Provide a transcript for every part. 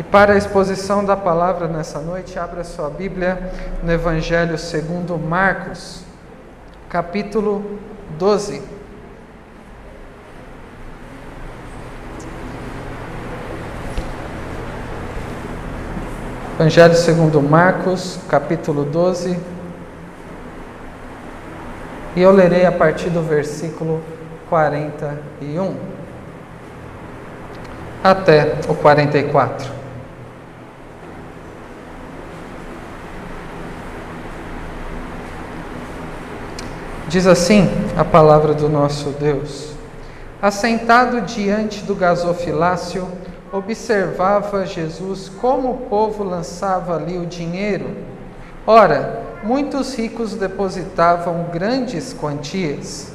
E para a exposição da palavra nessa noite, abra sua Bíblia no Evangelho segundo Marcos, capítulo 12. Evangelho segundo Marcos, capítulo 12. E eu lerei a partir do versículo 41 até o 44. Diz assim a palavra do nosso Deus: Assentado diante do gasofilácio, observava Jesus como o povo lançava ali o dinheiro. Ora, muitos ricos depositavam grandes quantias.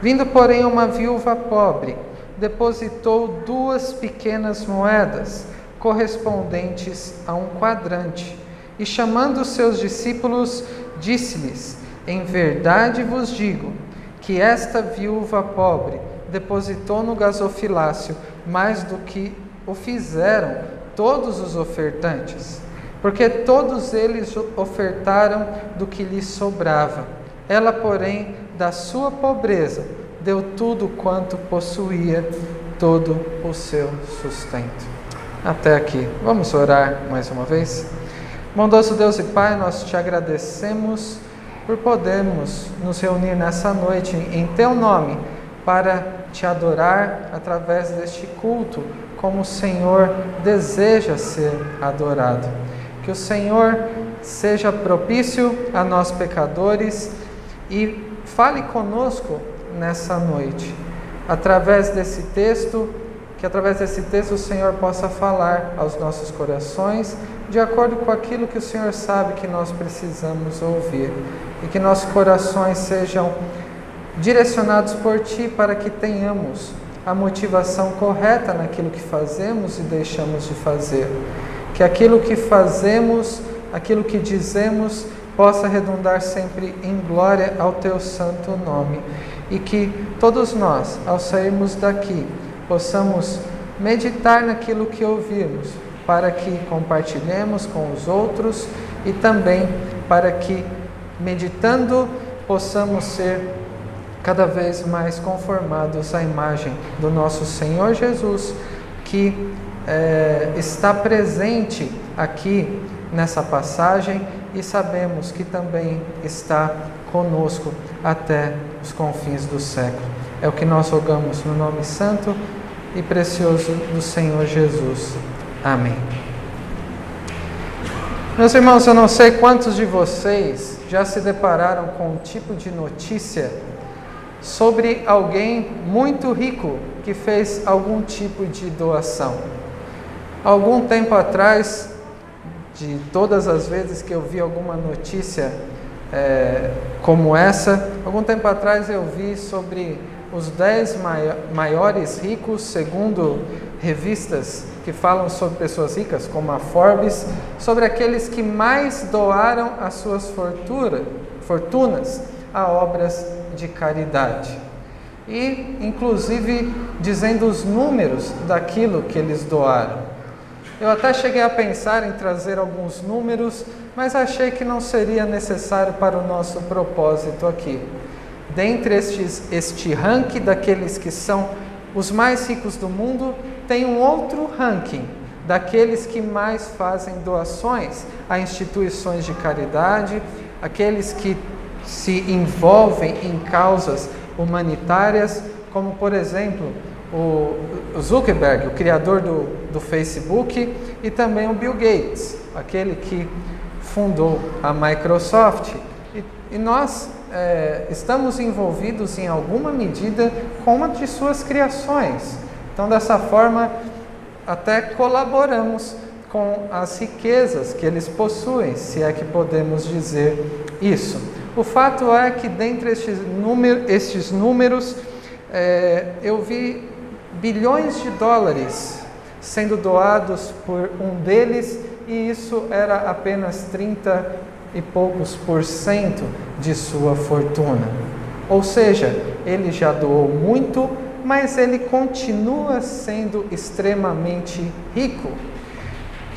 Vindo, porém, uma viúva pobre, depositou duas pequenas moedas, correspondentes a um quadrante, e chamando seus discípulos, disse-lhes: Em verdade vos digo que esta viúva pobre depositou no gasofilácio mais do que o fizeram todos os ofertantes, porque todos eles ofertaram do que lhes sobrava. Ela, porém, da sua pobreza, deu tudo quanto possuía, todo o seu sustento. Até aqui. Vamos orar mais uma vez? Bondoso Deus e Pai, nós te agradecemos por podermos nos reunir nessa noite em Teu nome para te adorar através deste culto, como o Senhor deseja ser adorado. Que o Senhor seja propício a nós pecadores e fale conosco nessa noite. Através desse texto, que através desse texto o Senhor possa falar aos nossos corações, de acordo com aquilo que o Senhor sabe que nós precisamos ouvir, e que nossos corações sejam direcionados por Ti para que tenhamos a motivação correta naquilo que fazemos e deixamos de fazer. Que aquilo que fazemos, aquilo que dizemos, possa redundar sempre em glória ao Teu santo nome e que todos nós, ao sairmos daqui, possamos meditar naquilo que ouvirmos, para que compartilhemos com os outros e também para que, meditando, possamos ser cada vez mais conformados à imagem do nosso Senhor Jesus, que é, está presente aqui nessa passagem e sabemos que também está conosco até os confins do século. É o que nós rogamos no nome santo e precioso do Senhor Jesus. Amém. Meus irmãos, eu não sei quantos de vocês já se depararam com um tipo de notícia sobre alguém muito rico que fez algum tipo de doação. Algum tempo atrás, de todas as vezes que eu vi alguma notícia é, como essa. Algum tempo atrás eu vi sobre os 10 maiores ricos, segundo revistas que falam sobre pessoas ricas, como a Forbes, sobre aqueles que mais doaram as suas fortuna, fortunas a obras de caridade. E, inclusive, dizendo os números daquilo que eles doaram. Eu até cheguei a pensar em trazer alguns números, mas achei que não seria necessário para o nosso propósito aqui. Dentre estes, este ranking daqueles que são os mais ricos do mundo, tem um outro ranking daqueles que mais fazem doações a instituições de caridade, aqueles que se envolvem em causas humanitárias, como por exemplo o Zuckerberg, o criador do, do Facebook, e também o Bill Gates, aquele que fundou a Microsoft. E, e nós é, estamos envolvidos em alguma medida com uma de suas criações. Então, dessa forma, até colaboramos com as riquezas que eles possuem, se é que podemos dizer isso. O fato é que, dentre estes, número, estes números, é, eu vi bilhões de dólares sendo doados por um deles, e isso era apenas 30 e poucos por cento de sua fortuna. Ou seja, ele já doou muito, mas ele continua sendo extremamente rico.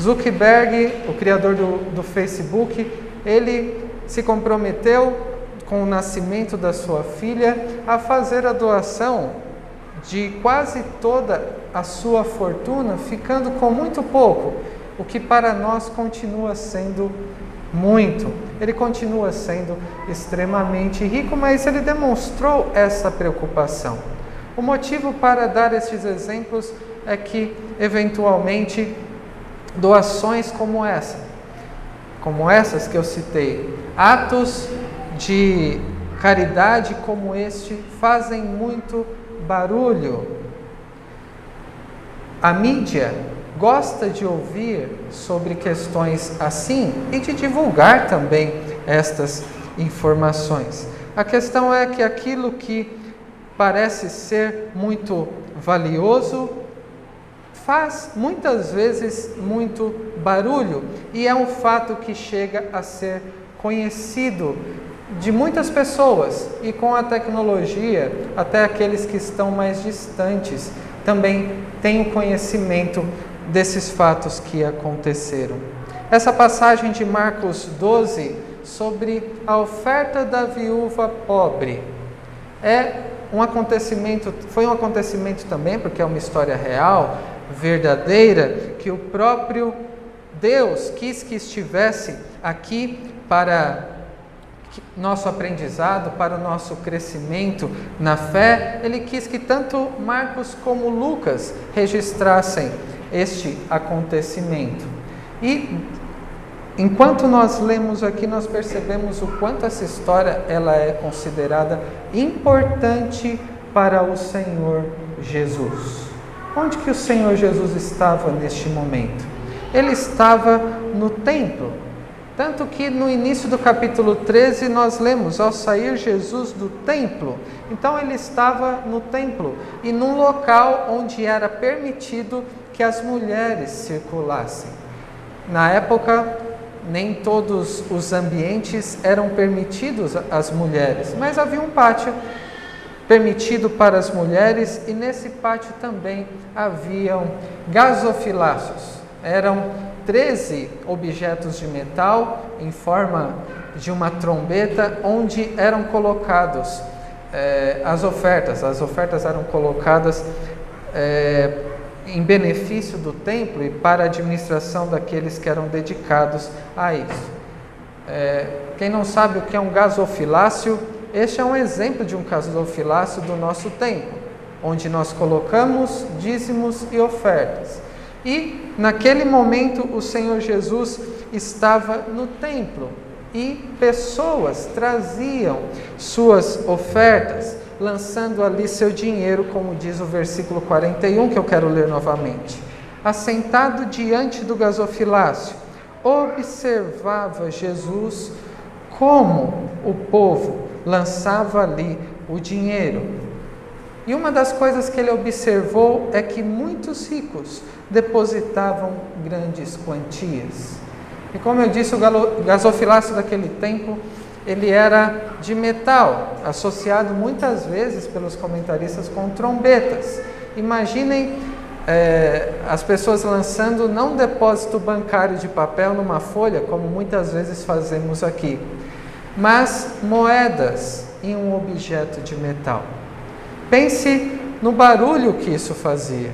Zuckerberg, o criador do, do Facebook, ele se comprometeu com o nascimento da sua filha a fazer a doação de quase toda a sua fortuna, ficando com muito pouco, o que para nós continua sendo muito. Ele continua sendo extremamente rico, mas ele demonstrou essa preocupação. O motivo para dar estes exemplos é que, eventualmente, doações como essa, como essas que eu citei, atos de caridade como este fazem muito barulho. A mídia gosta de ouvir sobre questões assim e de divulgar também estas informações. A questão é que aquilo que parece ser muito valioso faz muitas vezes muito barulho e é um fato que chega a ser conhecido de muitas pessoas e com a tecnologia, até aqueles que estão mais distantes também têm o conhecimento desses fatos que aconteceram. Essa passagem de Marcos 12 sobre a oferta da viúva pobre é um acontecimento, foi um acontecimento também, porque é uma história real, verdadeira, que o próprio Deus quis que estivesse aqui para nosso aprendizado, para o nosso crescimento na fé, ele quis que tanto Marcos como Lucas registrassem este acontecimento. E enquanto nós lemos aqui, nós percebemos o quanto essa história ela é considerada importante para o Senhor Jesus. Onde que o Senhor Jesus estava neste momento? Ele estava no templo. Tanto que no início do capítulo 13 nós lemos: ao sair Jesus do templo. Então ele estava no templo e num local onde era permitido que as mulheres circulassem. Na época, nem todos os ambientes eram permitidos às mulheres, mas havia um pátio permitido para as mulheres e nesse pátio também haviam gasofiláceos. Eram 13 objetos de metal em forma de uma trombeta onde eram colocados eh, as ofertas. As ofertas eram colocadas eh, em benefício do templo e para a administração daqueles que eram dedicados a isso. É, quem não sabe o que é um gasofilácio, este é um exemplo de um gasofilácio do nosso tempo, onde nós colocamos dízimos e ofertas. E naquele momento o Senhor Jesus estava no templo e pessoas traziam suas ofertas lançando ali seu dinheiro, como diz o versículo 41, que eu quero ler novamente. Assentado diante do gasofilácio, observava Jesus como o povo lançava ali o dinheiro. E uma das coisas que ele observou é que muitos ricos depositavam grandes quantias. E como eu disse, o gasofilácio daquele tempo ele era de metal, associado muitas vezes pelos comentaristas com trombetas. Imaginem é, as pessoas lançando não depósito bancário de papel numa folha, como muitas vezes fazemos aqui, mas moedas em um objeto de metal. Pense no barulho que isso fazia.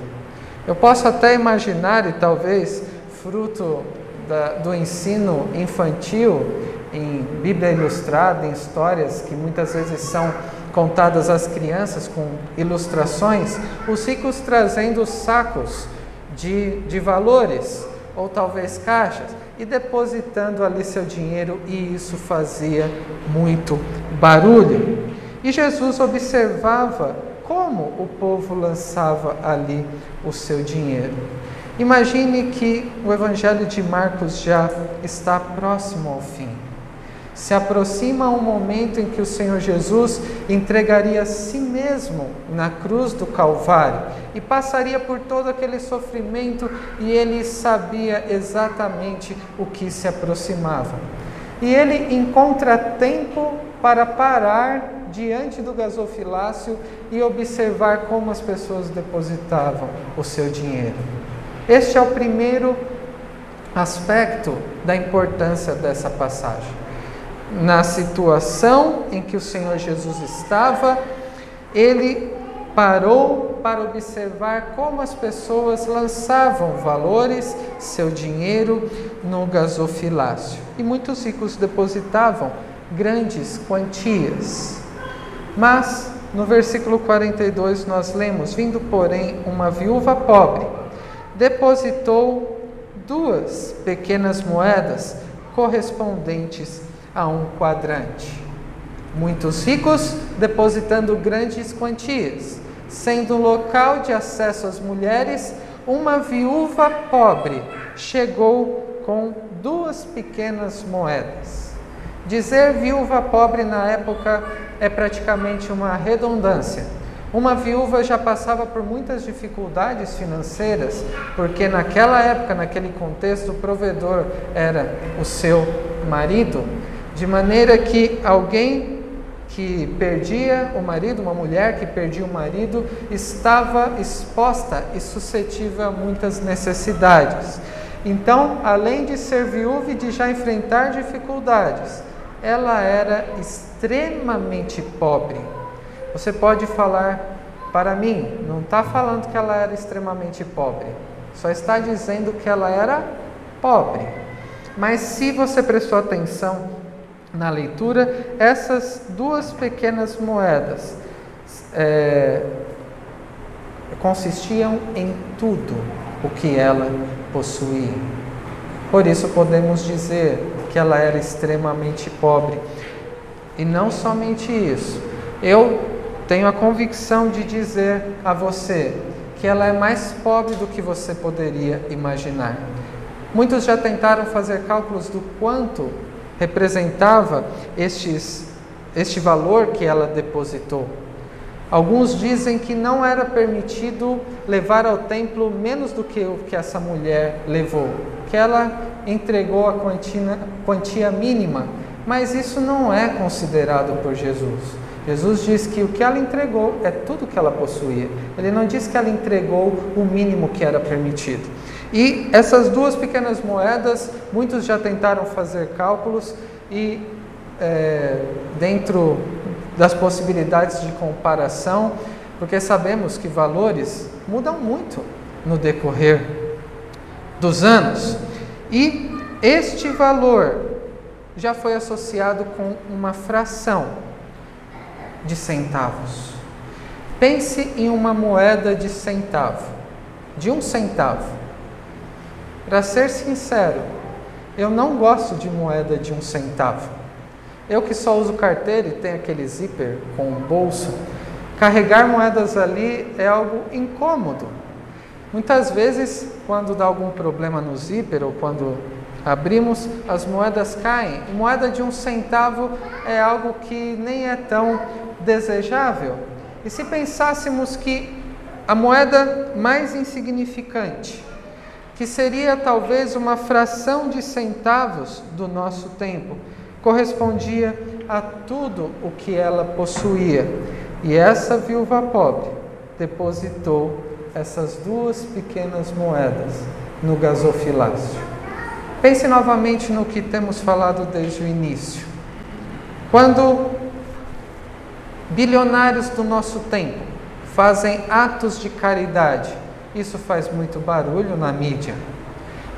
Eu posso até imaginar, e talvez fruto da, do ensino infantil, em Bíblia ilustrada, em histórias que muitas vezes são contadas às crianças com ilustrações, os ricos trazendo sacos de, de valores, ou talvez caixas, e depositando ali seu dinheiro, e isso fazia muito barulho. E Jesus observava como o povo lançava ali o seu dinheiro. Imagine que o Evangelho de Marcos já está próximo ao fim. Se aproxima um momento em que o Senhor Jesus entregaria a si mesmo na cruz do Calvário e passaria por todo aquele sofrimento, e ele sabia exatamente o que se aproximava. E ele encontra tempo para parar diante do gasofilácio e observar como as pessoas depositavam o seu dinheiro. Este é o primeiro aspecto da importância dessa passagem. Na situação em que o Senhor Jesus estava, ele parou para observar como as pessoas lançavam valores, seu dinheiro no gasofilácio. E muitos ricos depositavam grandes quantias. Mas no versículo 42 nós lemos: Vindo, porém, uma viúva pobre, depositou duas pequenas moedas correspondentes a um quadrante. Muitos ricos depositando grandes quantias, sendo local de acesso às mulheres, uma viúva pobre chegou com duas pequenas moedas. Dizer viúva pobre na época é praticamente uma redundância. Uma viúva já passava por muitas dificuldades financeiras, porque naquela época, naquele contexto, o provedor era o seu marido, de maneira que alguém que perdia o marido, uma mulher que perdia o marido, estava exposta e suscetível a muitas necessidades. Então, além de ser viúva e de já enfrentar dificuldades, ela era extremamente pobre. Você pode falar para mim, não está falando que ela era extremamente pobre, só está dizendo que ela era pobre. Mas se você prestou atenção na leitura, essas duas pequenas moedas é, consistiam em tudo o que ela possuía. Por isso podemos dizer que ela era extremamente pobre. E não somente isso, eu tenho a convicção de dizer a você que ela é mais pobre do que você poderia imaginar. Muitos já tentaram fazer cálculos do quanto representava estes, este valor que ela depositou. Alguns dizem que não era permitido levar ao templo menos do que o que essa mulher levou, que ela entregou a quantia, quantia mínima, mas isso não é considerado por Jesus. Jesus diz que o que ela entregou é tudo que ela possuía. Ele não diz que ela entregou o mínimo que era permitido. E essas duas pequenas moedas, muitos já tentaram fazer cálculos e é, dentro das possibilidades de comparação, porque sabemos que valores mudam muito no decorrer dos anos. E este valor já foi associado com uma fração de centavos. Pense em uma moeda de centavo, de um centavo. Para ser sincero, eu não gosto de moeda de um centavo. Eu que só uso carteira e tenho aquele zíper com um bolso, carregar moedas ali é algo incômodo. Muitas vezes, quando dá algum problema no zíper ou quando abrimos, as moedas caem. Moeda de um centavo é algo que nem é tão desejável. E se pensássemos que a moeda mais insignificante, que seria talvez uma fração de centavos do nosso tempo, correspondia a tudo o que ela possuía. E essa viúva pobre depositou essas duas pequenas moedas no gasofilácio. Pense novamente no que temos falado desde o início. Quando bilionários do nosso tempo fazem atos de caridade, isso faz muito barulho na mídia.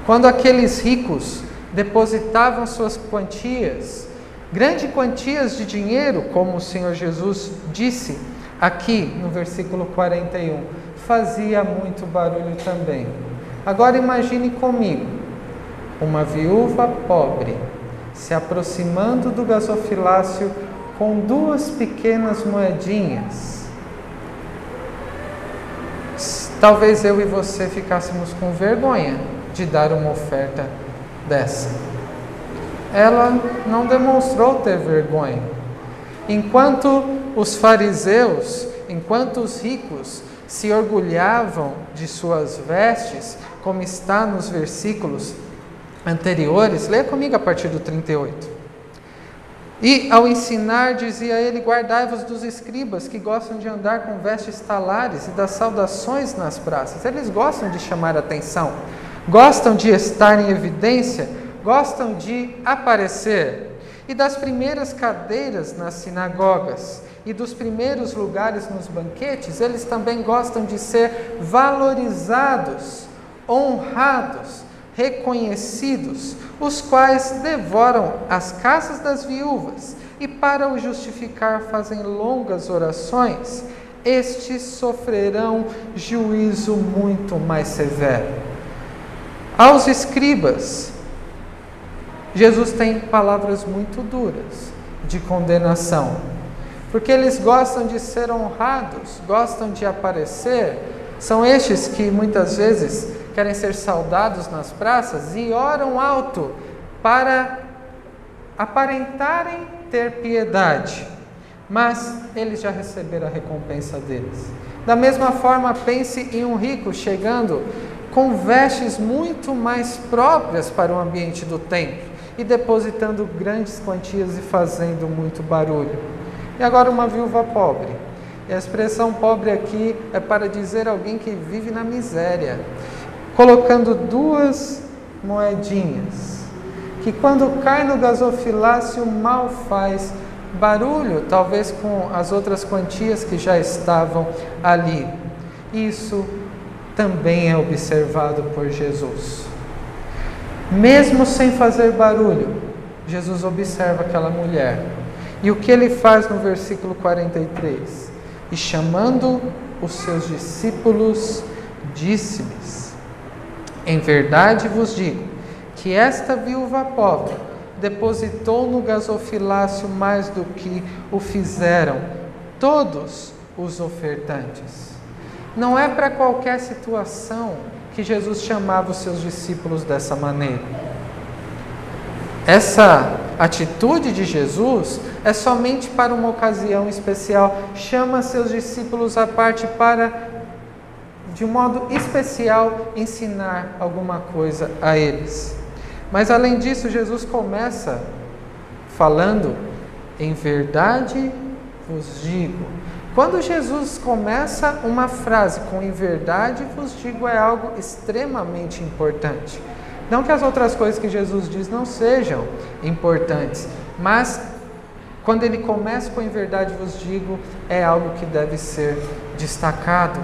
Quando aqueles ricos depositavam suas quantias, grandes quantias de dinheiro, como o Senhor Jesus disse aqui no versículo 41, fazia muito barulho também. Agora imagine comigo uma viúva pobre se aproximando do gasofilácio com duas pequenas moedinhas Talvez eu e você ficássemos com vergonha de dar uma oferta dessa. Ela não demonstrou ter vergonha. Enquanto os fariseus, enquanto os ricos se orgulhavam de suas vestes, como está nos versículos anteriores, leia comigo a partir do 38. E ao ensinar, dizia ele: Guardai-vos dos escribas que gostam de andar com vestes talares e das saudações nas praças. Eles gostam de chamar atenção. gostam de estar em evidência, gostam de aparecer. E das primeiras cadeiras nas sinagogas e dos primeiros lugares nos banquetes, eles também gostam de ser valorizados, honrados, reconhecidos, os quais devoram as casas das viúvas e, para o justificar, fazem longas orações. Estes sofrerão juízo muito mais severo. Aos escribas, Jesus tem palavras muito duras de condenação, porque eles gostam de ser honrados, gostam de aparecer. São estes que muitas vezes querem ser saudados nas praças e oram alto para aparentarem ter piedade, mas eles já receberam a recompensa deles. Da mesma forma, pense em um rico chegando com vestes muito mais próprias para o ambiente do templo e depositando grandes quantias e fazendo muito barulho. E agora uma viúva pobre. E a expressão pobre aqui é para dizer alguém que vive na miséria colocando duas moedinhas, que quando cai no gasofilácio mal faz barulho, talvez com as outras quantias que já estavam ali. Isso também é observado por Jesus. Mesmo sem fazer barulho, Jesus observa aquela mulher. E o que ele faz no versículo 43? E chamando os seus discípulos, disse-lhes: em verdade vos digo que esta viúva pobre depositou no gasofilácio mais do que o fizeram todos os ofertantes. Não é para qualquer situação que Jesus chamava os seus discípulos dessa maneira. Essa atitude de Jesus é somente para uma ocasião especial. Chama seus discípulos à parte para de um modo especial, ensinar alguma coisa a eles. Mas além disso, Jesus começa falando: em verdade vos digo. Quando Jesus começa uma frase com em verdade vos digo, é algo extremamente importante. Não que as outras coisas que Jesus diz não sejam importantes, mas quando ele começa com em verdade vos digo, é algo que deve ser destacado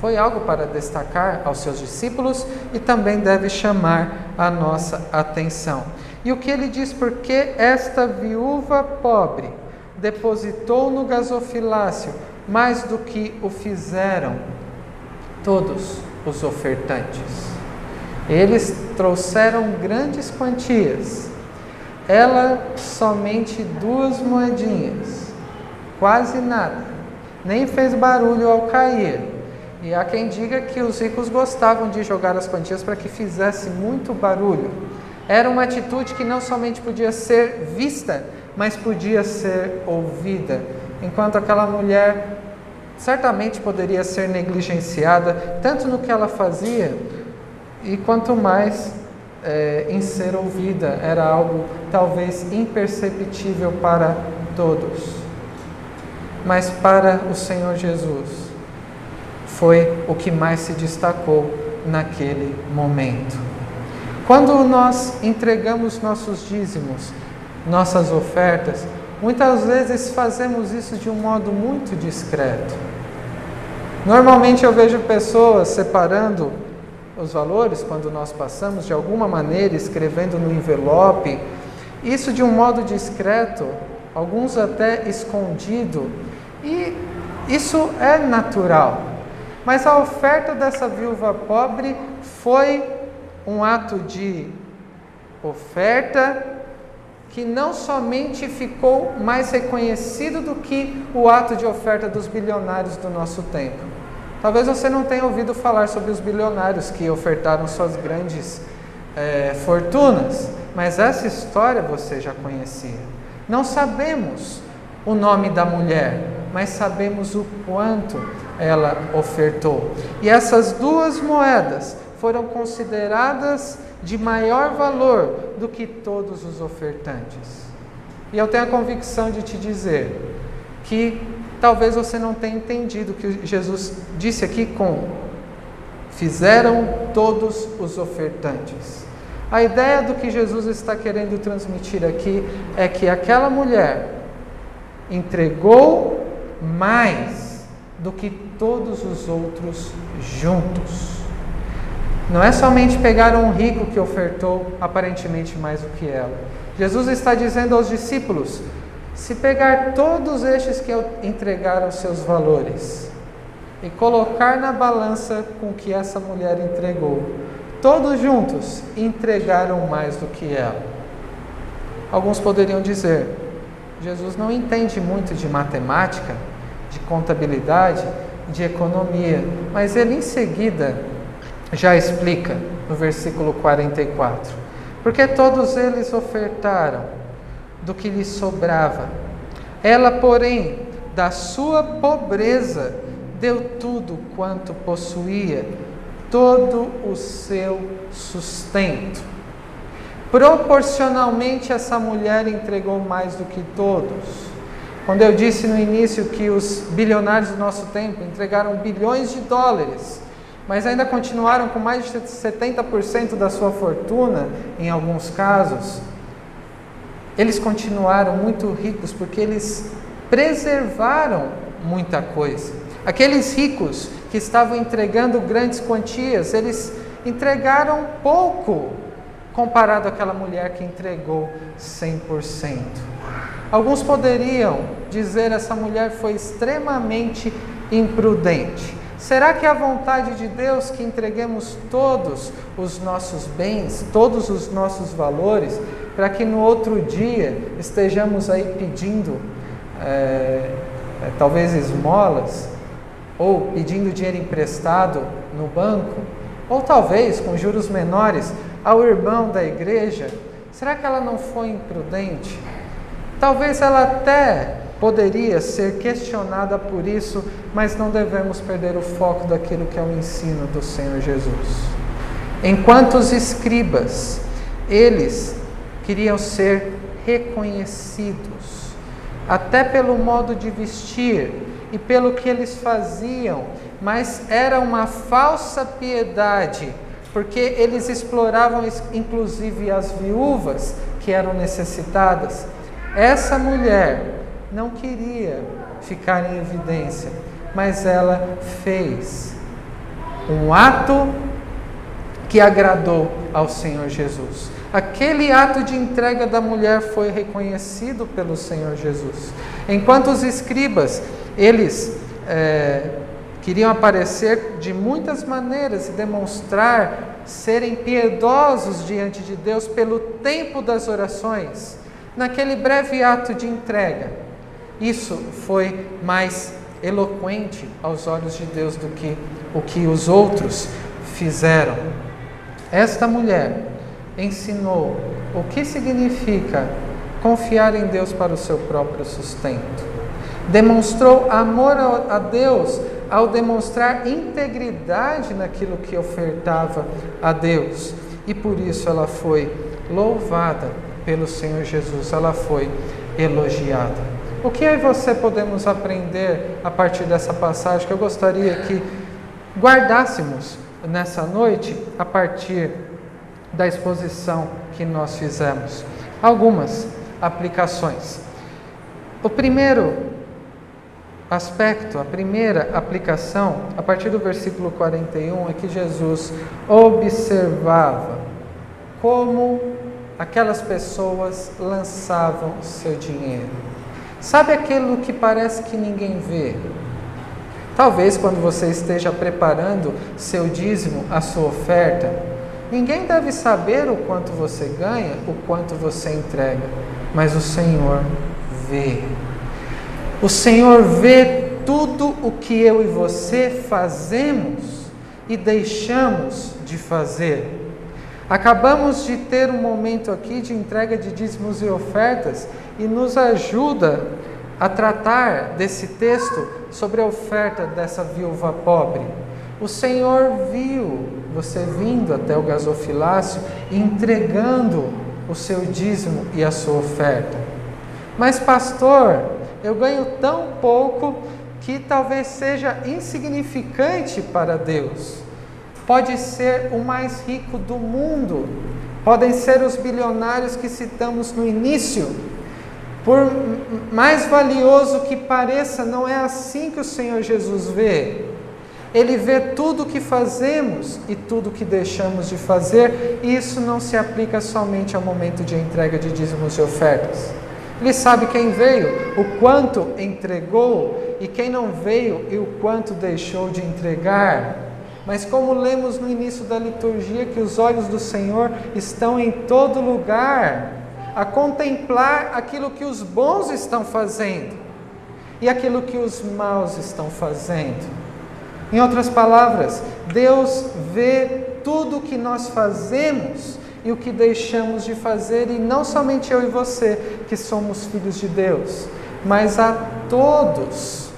foi algo para destacar aos seus discípulos e também deve chamar a nossa atenção. E o que ele diz? Porque esta viúva pobre depositou no gasofilácio mais do que o fizeram todos os ofertantes. Eles trouxeram grandes quantias, ela somente duas moedinhas, quase nada, nem fez barulho ao cair e há quem diga que os ricos gostavam de jogar as quantias para que fizesse muito barulho. Era uma atitude que não somente podia ser vista, mas podia ser ouvida. Enquanto aquela mulher certamente poderia ser negligenciada, tanto no que ela fazia, e quanto mais é, em ser ouvida. Era algo talvez imperceptível para todos. Mas para o Senhor Jesus, foi o que mais se destacou naquele momento. Quando nós entregamos nossos dízimos, nossas ofertas, muitas vezes fazemos isso de um modo muito discreto. Normalmente eu vejo pessoas separando os valores quando nós passamos de alguma maneira, escrevendo no envelope, isso de um modo discreto, alguns até escondido, e isso é natural. Mas a oferta dessa viúva pobre foi um ato de oferta que não somente ficou mais reconhecido do que o ato de oferta dos bilionários do nosso tempo. Talvez você não tenha ouvido falar sobre os bilionários que ofertaram suas grandes é, fortunas, mas essa história você já conhecia. Não sabemos o nome da mulher, mas sabemos o quanto ela ofertou. E essas duas moedas foram consideradas de maior valor do que todos os ofertantes. E eu tenho a convicção de te dizer que talvez você não tenha entendido o que Jesus disse aqui com fizeram todos os ofertantes. A ideia do que Jesus está querendo transmitir aqui é que aquela mulher entregou mais do que todos os outros juntos. Não é somente pegar um rico que ofertou aparentemente mais do que ela. Jesus está dizendo aos discípulos: se pegar todos estes que entregaram seus valores e colocar na balança com que essa mulher entregou, todos juntos entregaram mais do que ela. Alguns poderiam dizer: Jesus não entende muito de matemática, de contabilidade, de economia, mas ele em seguida já explica no versículo 44. Porque todos eles ofertaram do que lhes sobrava. Ela, porém, da sua pobreza, deu tudo quanto possuía, todo o seu sustento. Proporcionalmente, essa mulher entregou mais do que todos. Quando eu disse no início que os bilionários do nosso tempo entregaram bilhões de dólares, mas ainda continuaram com mais de 70% da sua fortuna, em alguns casos, eles continuaram muito ricos porque eles preservaram muita coisa. Aqueles ricos que estavam entregando grandes quantias, eles entregaram pouco comparado àquela mulher que entregou 100%. Alguns poderiam dizer essa mulher foi extremamente imprudente. Será que é a vontade de Deus que entreguemos todos os nossos bens, todos os nossos valores, para que no outro dia estejamos aí pedindo, é, talvez esmolas, ou pedindo dinheiro emprestado no banco, ou talvez com juros menores ao irmão da igreja? Será que ela não foi imprudente? Talvez ela até poderia ser questionada por isso, mas não devemos perder o foco daquilo que é o ensino do Senhor Jesus. Enquanto os escribas, eles queriam ser reconhecidos, até pelo modo de vestir e pelo que eles faziam, mas era uma falsa piedade, porque eles exploravam inclusive as viúvas que eram necessitadas. Essa mulher não queria ficar em evidência, mas ela fez um ato que agradou ao Senhor Jesus. Aquele ato de entrega da mulher foi reconhecido pelo Senhor Jesus. Enquanto os escribas, eles é, queriam aparecer de muitas maneiras e demonstrar serem piedosos diante de Deus pelo tempo das orações, naquele breve ato de entrega, isso foi mais eloquente aos olhos de Deus do que o que os outros fizeram. Esta mulher ensinou o que significa confiar em Deus para o seu próprio sustento. Demonstrou amor a Deus ao demonstrar integridade naquilo que ofertava a Deus. E por isso ela foi louvada pelo Senhor Jesus, ela foi elogiada. O que e você podemos aprender a partir dessa passagem que eu gostaria que guardássemos nessa noite a partir da exposição que nós fizemos? Algumas aplicações. O primeiro aspecto, a primeira aplicação, a partir do versículo 41, é que Jesus observava como aquelas pessoas lançavam seu dinheiro. Sabe aquilo que parece que ninguém vê? Talvez quando você esteja preparando seu dízimo, a sua oferta, ninguém deve saber o quanto você ganha, o quanto você entrega, mas o Senhor vê. O Senhor vê tudo o que eu e você fazemos e deixamos de fazer. Acabamos de ter um momento aqui de entrega de dízimos e ofertas e nos ajuda a tratar desse texto sobre a oferta dessa viúva pobre. O Senhor viu você vindo até o gasofilácio entregando o seu dízimo e a sua oferta. Mas, pastor, eu ganho tão pouco que talvez seja insignificante para Deus. Pode ser o mais rico do mundo, podem ser os bilionários que citamos no início. Por mais valioso que pareça, não é assim que o Senhor Jesus vê. Ele vê tudo o que fazemos e tudo o que deixamos de fazer, e isso não se aplica somente ao momento de entrega de dízimos e ofertas. Ele sabe quem veio, o quanto entregou e quem não veio e o quanto deixou de entregar. Mas como lemos no início da liturgia que os olhos do Senhor estão em todo lugar, a contemplar aquilo que os bons estão fazendo e aquilo que os maus estão fazendo. Em outras palavras, Deus vê tudo o que nós fazemos e o que deixamos de fazer, e não somente eu e você, que somos filhos de Deus, mas a todos,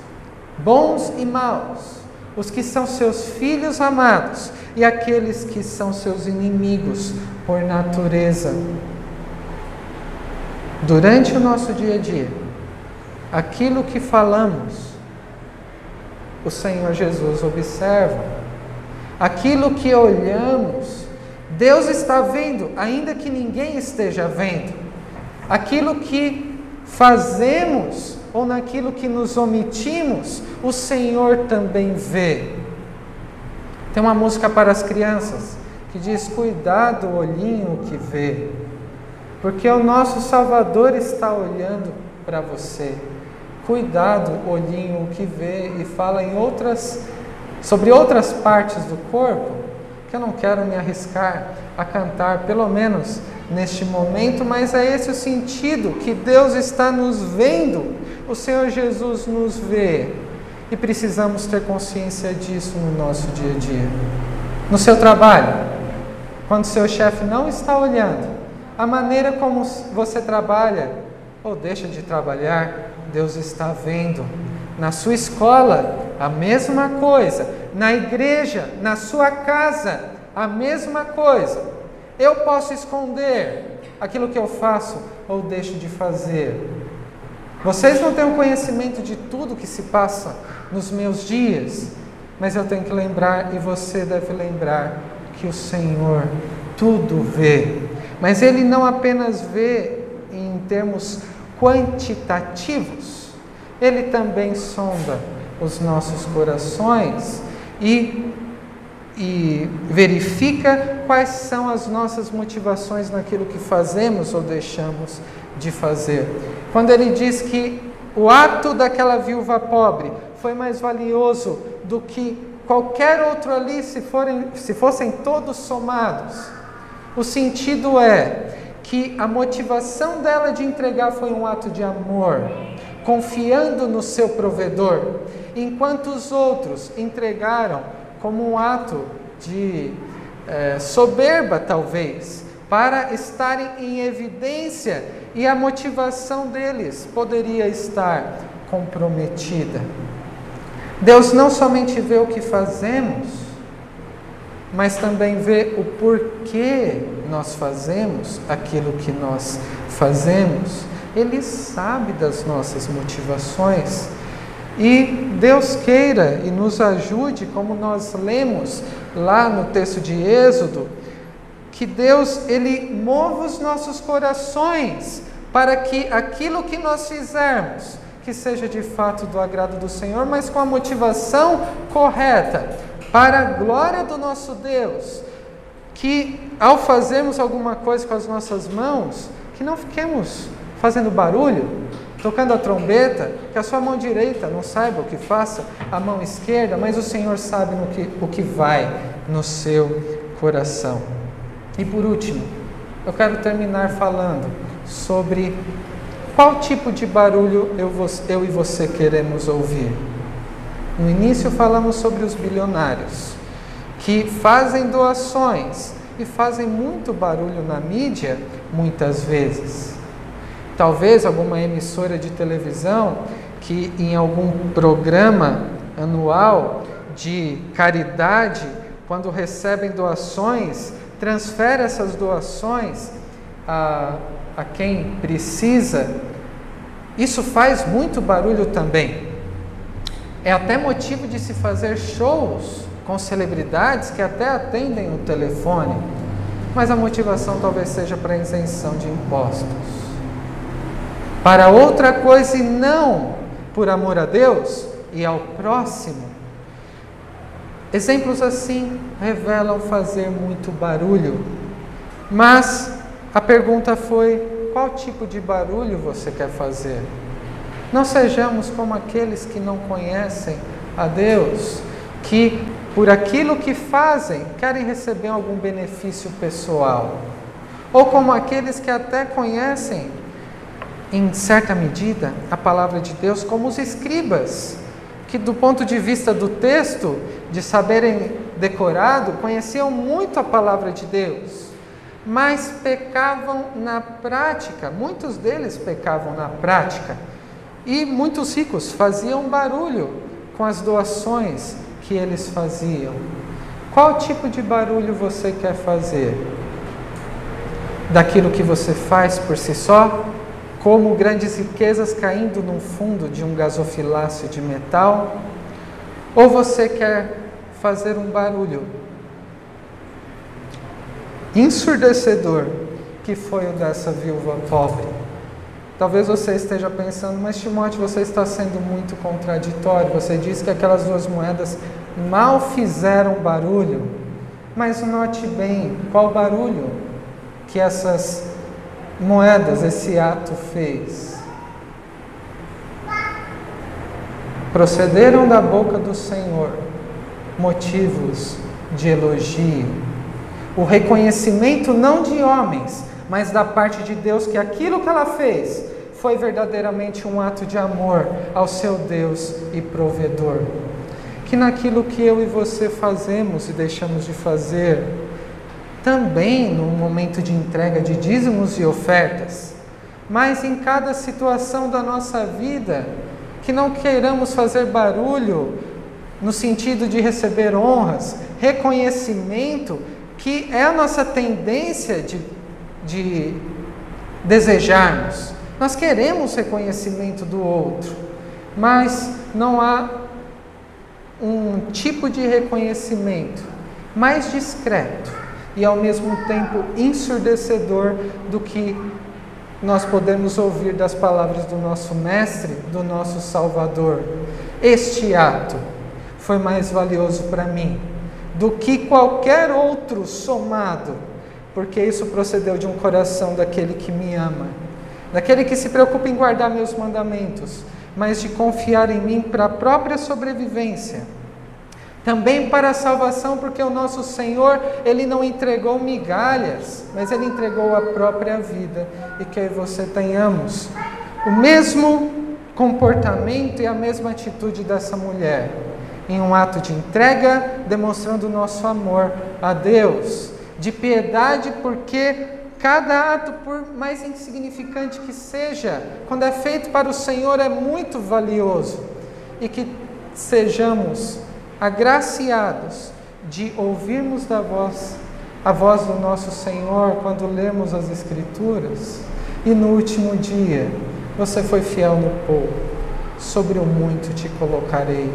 bons e maus, os que são seus filhos amados e aqueles que são seus inimigos por natureza. Durante o nosso dia a dia, aquilo que falamos, o Senhor Jesus observa. Aquilo que olhamos, Deus está vendo, ainda que ninguém esteja vendo. Aquilo que fazemos ou naquilo que nos omitimos, o Senhor também vê. Tem uma música para as crianças que diz: Cuidado, olhinho que vê, porque o nosso Salvador está olhando para você. Cuidado, olhinho que vê, e fala em outras sobre outras partes do corpo que eu não quero me arriscar a cantar, pelo menos neste momento, mas é esse o sentido que Deus está nos vendo, o Senhor Jesus nos vê e precisamos ter consciência disso no nosso dia a dia. No seu trabalho, quando seu chefe não está olhando, a maneira como você trabalha ou deixa de trabalhar, Deus está vendo. Na sua escola, a mesma coisa. Na igreja, na sua casa, a mesma coisa. Eu posso esconder aquilo que eu faço ou deixo de fazer. Vocês não têm o conhecimento de tudo que se passa nos meus dias, mas eu tenho que lembrar e você deve lembrar que o Senhor tudo vê. Mas Ele não apenas vê em termos quantitativos, Ele também sonda os nossos corações e, e verifica quais são as nossas motivações naquilo que fazemos ou deixamos de fazer. Quando Ele diz que o ato daquela viúva pobre foi mais valioso do que qualquer outro ali, se, forem, se fossem todos somados. O sentido é que a motivação dela de entregar foi um ato de amor, confiando no seu provedor, enquanto os outros entregaram como um ato de é, soberba, talvez, para estarem em evidência e a motivação deles poderia estar comprometida. Deus não somente vê o que fazemos, mas também vê o porquê nós fazemos aquilo que nós fazemos. Ele sabe das nossas motivações. E Deus queira e nos ajude, como nós lemos lá no texto de Êxodo, que Deus ele mova os nossos corações para que aquilo que nós fizermos que seja de fato do agrado do Senhor, mas com a motivação correta para a glória do nosso Deus, que ao fazermos alguma coisa com as nossas mãos, que não fiquemos fazendo barulho, tocando a trombeta, que a sua mão direita não saiba o que faça, a mão esquerda, mas o Senhor sabe no que, o que vai no seu coração. E por último, eu quero terminar falando sobre qual tipo de barulho eu, eu e você queremos ouvir. No início falamos sobre os bilionários, que fazem doações e fazem muito barulho na mídia, muitas vezes. Talvez alguma emissora de televisão que em algum programa anual de caridade, quando recebem doações, transfere essas doações a, a quem precisa. Isso faz muito barulho também. É até motivo de se fazer shows com celebridades que até atendem o telefone, mas a motivação talvez seja para isenção de impostos. Para outra coisa e não por amor a Deus e ao próximo. Exemplos assim revelam fazer muito barulho, mas a pergunta foi: qual tipo de barulho você quer fazer? Não sejamos como aqueles que não conhecem a Deus, que por aquilo que fazem querem receber algum benefício pessoal, ou como aqueles que até conhecem, em certa medida, a palavra de Deus, como os escribas, que do ponto de vista do texto, de saberem decorado, conheciam muito a palavra de Deus, mas pecavam na prática, muitos deles pecavam na prática, e muitos ricos faziam barulho com as doações que eles faziam. Qual tipo de barulho você quer fazer? Daquilo que você faz por si só? Como grandes riquezas caindo no fundo de um gasofilácio de metal? Ou você quer fazer um barulho ensurdecedor, que foi o dessa viúva pobre? Talvez você esteja pensando, mas Timóteo, você está sendo muito contraditório. Você disse que aquelas duas moedas mal fizeram barulho, mas note bem qual barulho que essas moedas, esse ato fez. Procederam da boca do Senhor motivos de elogio, o reconhecimento não de homens, mas da parte de Deus que aquilo que ela fez foi verdadeiramente um ato de amor ao seu Deus e provedor. Que naquilo que eu e você fazemos e deixamos de fazer, também no momento de entrega de dízimos e ofertas, mas em cada situação da nossa vida, que não queiramos fazer barulho no sentido de receber honras, reconhecimento, que é a nossa tendência de, de desejarmos. Nós queremos reconhecimento do outro, mas não há um tipo de reconhecimento mais discreto e ao mesmo tempo ensurdecedor do que nós podemos ouvir das palavras do nosso Mestre, do nosso Salvador. Este ato foi mais valioso para mim do que qualquer outro somado, porque isso procedeu de um coração daquele que me ama, daquele que se preocupa em guardar meus mandamentos, mas de confiar em mim para a própria sobrevivência também para a salvação, porque o nosso Senhor, Ele não entregou migalhas, mas Ele entregou a própria vida. E que você tenhamos o mesmo comportamento e a mesma atitude dessa mulher, em um ato de entrega, demonstrando o nosso amor a Deus, de piedade, porque cada ato, por mais insignificante que seja, quando é feito para o Senhor, é muito valioso. E que sejamos agraciados de ouvirmos da voz, a voz do nosso Senhor quando lemos as Escrituras, e no último dia você foi fiel no pouco, sobre o muito te colocarei.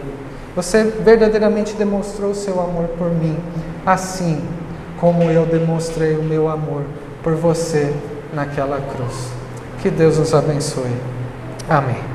Você verdadeiramente demonstrou o seu amor por mim, assim como eu demonstrei o meu amor por você naquela cruz. Que Deus nos abençoe. Amém.